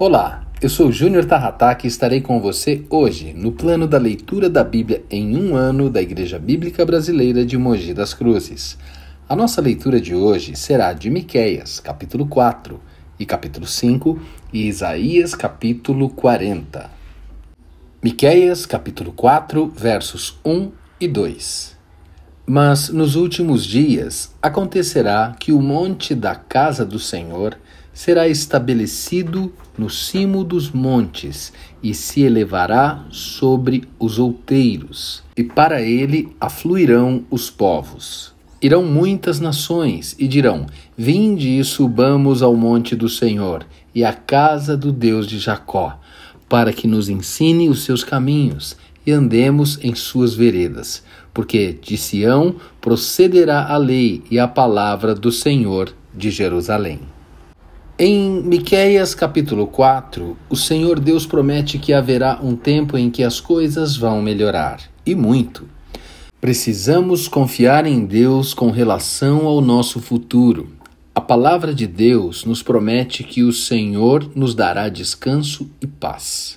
Olá, eu sou Júnior Tarrataque e estarei com você hoje no plano da leitura da Bíblia em um ano da Igreja Bíblica Brasileira de Mogi das Cruzes. A nossa leitura de hoje será de Miqueias, capítulo 4, e capítulo 5, e Isaías, capítulo 40. Miqueias, capítulo 4, versos 1 e 2. Mas nos últimos dias acontecerá que o monte da casa do Senhor será estabelecido no cimo dos montes e se elevará sobre os outeiros, e para ele afluirão os povos. Irão muitas nações e dirão: Vinde e subamos ao monte do Senhor e à casa do Deus de Jacó, para que nos ensine os seus caminhos e andemos em suas veredas, porque de Sião procederá a lei e a palavra do Senhor de Jerusalém. Em Miqueias capítulo 4, o Senhor Deus promete que haverá um tempo em que as coisas vão melhorar, e muito. Precisamos confiar em Deus com relação ao nosso futuro. A palavra de Deus nos promete que o Senhor nos dará descanso e paz.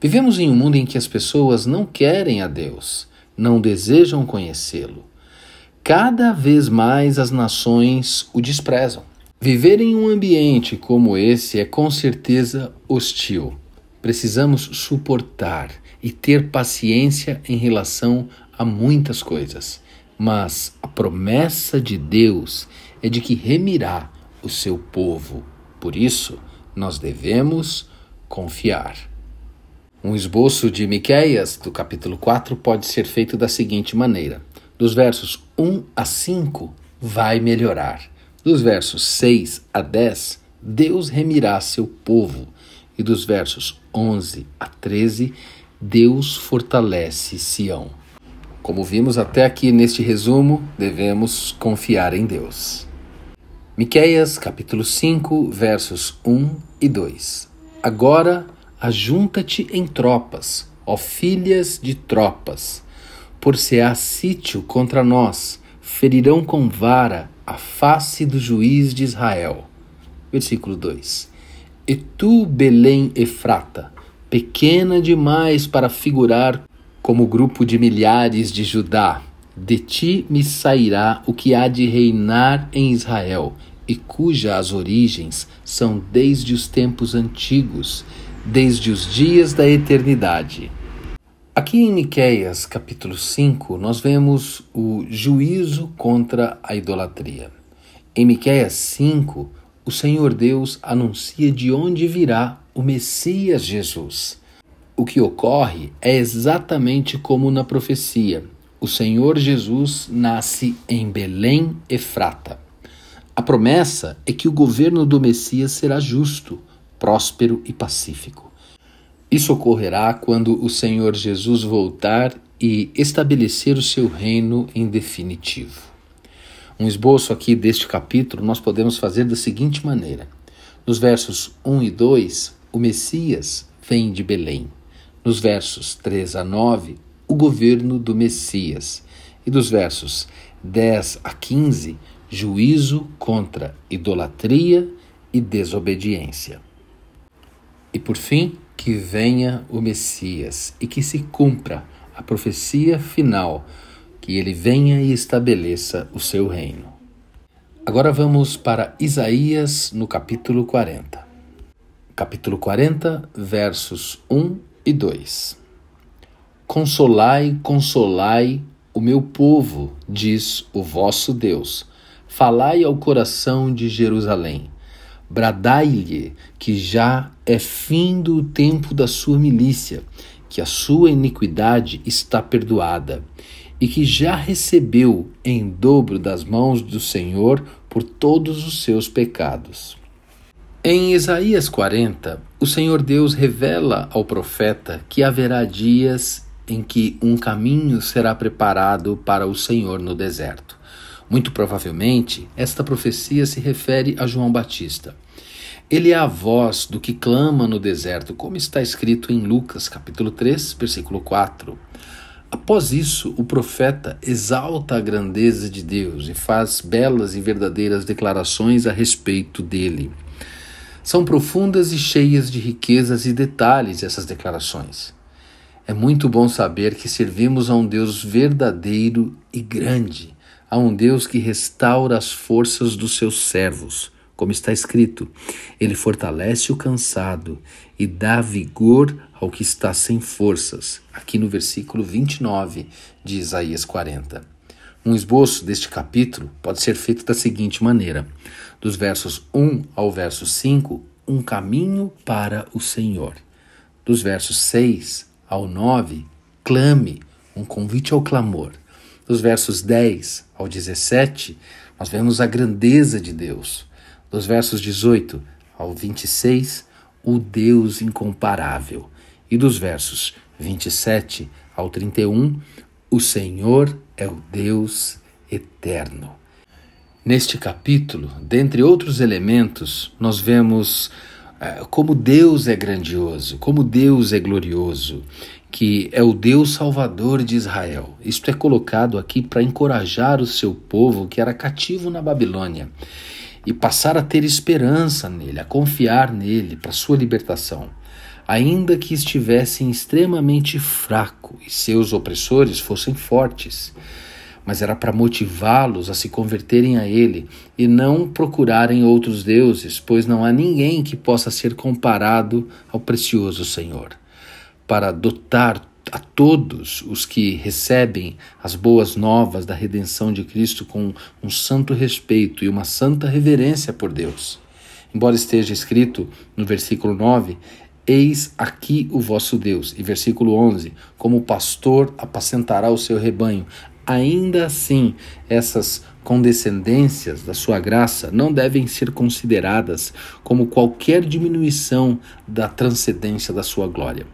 Vivemos em um mundo em que as pessoas não querem a Deus, não desejam conhecê-lo. Cada vez mais as nações o desprezam. Viver em um ambiente como esse é com certeza hostil. Precisamos suportar e ter paciência em relação a muitas coisas, mas a promessa de Deus é de que remirá o seu povo. Por isso, nós devemos confiar. Um esboço de Miqueias, do capítulo 4, pode ser feito da seguinte maneira: dos versos 1 a 5, vai melhorar dos versos 6 a 10, Deus remirá seu povo. E dos versos 11 a 13, Deus fortalece Sião. Como vimos até aqui neste resumo, devemos confiar em Deus. Miqueias, capítulo 5, versos 1 e 2. Agora ajunta-te em tropas, ó filhas de tropas, por se há sítio contra nós, ferirão com vara a face do juiz de Israel. Versículo 2: E tu, Belém Efrata, pequena demais para figurar como grupo de milhares de Judá, de ti me sairá o que há de reinar em Israel, e cujas origens são desde os tempos antigos, desde os dias da eternidade. Aqui em Miqueias, capítulo 5, nós vemos o juízo contra a idolatria. Em Miqueias 5, o Senhor Deus anuncia de onde virá o Messias Jesus. O que ocorre é exatamente como na profecia. O Senhor Jesus nasce em Belém Efrata. A promessa é que o governo do Messias será justo, próspero e pacífico. Isso ocorrerá quando o Senhor Jesus voltar e estabelecer o seu reino em definitivo. Um esboço aqui deste capítulo nós podemos fazer da seguinte maneira: nos versos 1 e 2, o Messias vem de Belém. Nos versos 3 a 9, o governo do Messias. E dos versos 10 a 15, juízo contra idolatria e desobediência. E por fim, que venha o Messias e que se cumpra a profecia final, que ele venha e estabeleça o seu reino. Agora vamos para Isaías no capítulo 40. Capítulo 40, versos 1 e 2. Consolai, consolai o meu povo, diz o vosso Deus. Falai ao coração de Jerusalém Bradai-lhe que já é fim do tempo da sua milícia, que a sua iniquidade está perdoada, e que já recebeu em dobro das mãos do Senhor por todos os seus pecados. Em Isaías 40, o Senhor Deus revela ao profeta que haverá dias em que um caminho será preparado para o Senhor no deserto. Muito provavelmente, esta profecia se refere a João Batista. Ele é a voz do que clama no deserto, como está escrito em Lucas, capítulo 3, versículo 4. Após isso, o profeta exalta a grandeza de Deus e faz belas e verdadeiras declarações a respeito dele. São profundas e cheias de riquezas e detalhes essas declarações. É muito bom saber que servimos a um Deus verdadeiro e grande, a um Deus que restaura as forças dos seus servos, como está escrito: Ele fortalece o cansado e dá vigor ao que está sem forças, aqui no versículo 29 de Isaías 40. Um esboço deste capítulo pode ser feito da seguinte maneira: dos versos 1 ao verso 5, um caminho para o Senhor. Dos versos 6 ao 9, clame, um convite ao clamor. Dos versos 10 ao 17, nós vemos a grandeza de Deus. Dos versos 18 ao 26, o Deus incomparável. E dos versos 27 ao 31, o Senhor é o Deus eterno. Neste capítulo, dentre outros elementos, nós vemos como Deus é grandioso, como Deus é glorioso, que é o Deus Salvador de Israel. Isto é colocado aqui para encorajar o seu povo que era cativo na Babilônia e passar a ter esperança nele, a confiar nele para sua libertação. Ainda que estivessem extremamente fraco e seus opressores fossem fortes mas era para motivá-los a se converterem a ele e não procurarem outros deuses, pois não há ninguém que possa ser comparado ao precioso Senhor. Para dotar a todos os que recebem as boas novas da redenção de Cristo com um santo respeito e uma santa reverência por Deus. Embora esteja escrito no versículo 9, Eis aqui o vosso Deus. E versículo 11: Como o pastor apacentará o seu rebanho, ainda assim, essas condescendências da sua graça não devem ser consideradas como qualquer diminuição da transcendência da sua glória.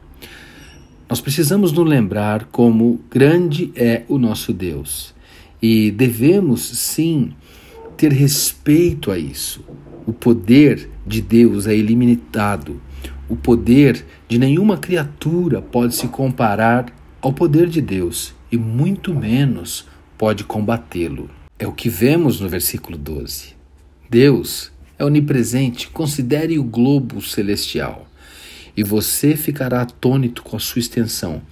Nós precisamos nos lembrar como grande é o nosso Deus e devemos sim ter respeito a isso. O poder de Deus é ilimitado. O poder de nenhuma criatura pode se comparar ao poder de Deus e muito menos pode combatê-lo. É o que vemos no versículo 12. Deus é onipresente, considere o globo celestial, e você ficará atônito com a sua extensão.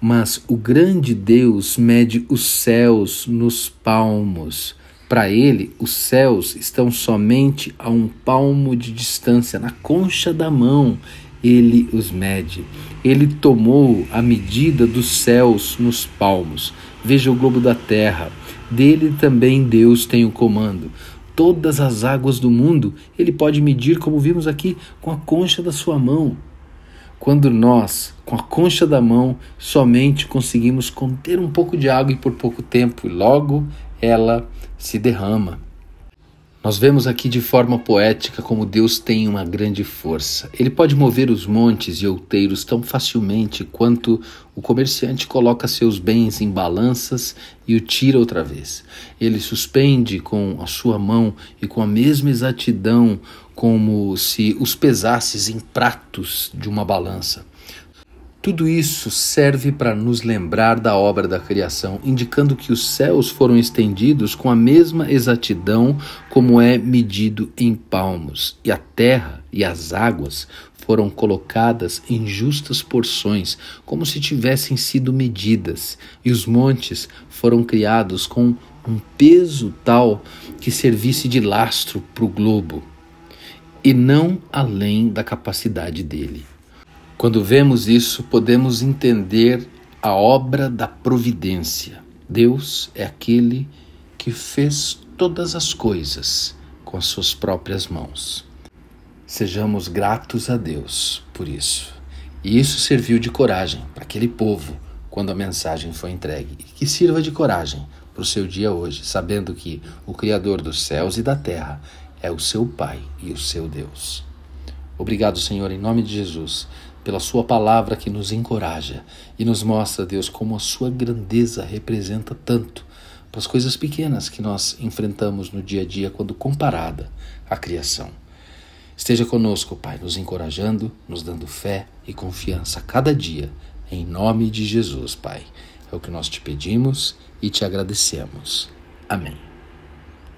Mas o grande Deus mede os céus nos palmos. Para ele, os céus estão somente a um palmo de distância, na concha da mão, ele os mede. Ele tomou a medida dos céus nos palmos. Veja o globo da terra. Dele também Deus tem o comando. Todas as águas do mundo ele pode medir, como vimos aqui, com a concha da sua mão. Quando nós, com a concha da mão, somente conseguimos conter um pouco de água e por pouco tempo, e logo ela se derrama. Nós vemos aqui de forma poética como Deus tem uma grande força. Ele pode mover os montes e outeiros tão facilmente quanto o comerciante coloca seus bens em balanças e o tira outra vez. Ele suspende com a sua mão e com a mesma exatidão como se os pesasses em pratos de uma balança. Tudo isso serve para nos lembrar da obra da criação, indicando que os céus foram estendidos com a mesma exatidão como é medido em palmos, e a terra e as águas foram colocadas em justas porções, como se tivessem sido medidas, e os montes foram criados com um peso tal que servisse de lastro para o globo, e não além da capacidade dele. Quando vemos isso, podemos entender a obra da providência. Deus é aquele que fez todas as coisas com as suas próprias mãos. Sejamos gratos a Deus por isso. E isso serviu de coragem para aquele povo quando a mensagem foi entregue. E que sirva de coragem para o seu dia hoje, sabendo que o Criador dos céus e da terra é o seu Pai e o seu Deus. Obrigado, Senhor, em nome de Jesus pela Sua palavra que nos encoraja e nos mostra, Deus, como a Sua grandeza representa tanto para as coisas pequenas que nós enfrentamos no dia a dia quando comparada à criação. Esteja conosco, Pai, nos encorajando, nos dando fé e confiança a cada dia, em nome de Jesus, Pai. É o que nós te pedimos e te agradecemos. Amém.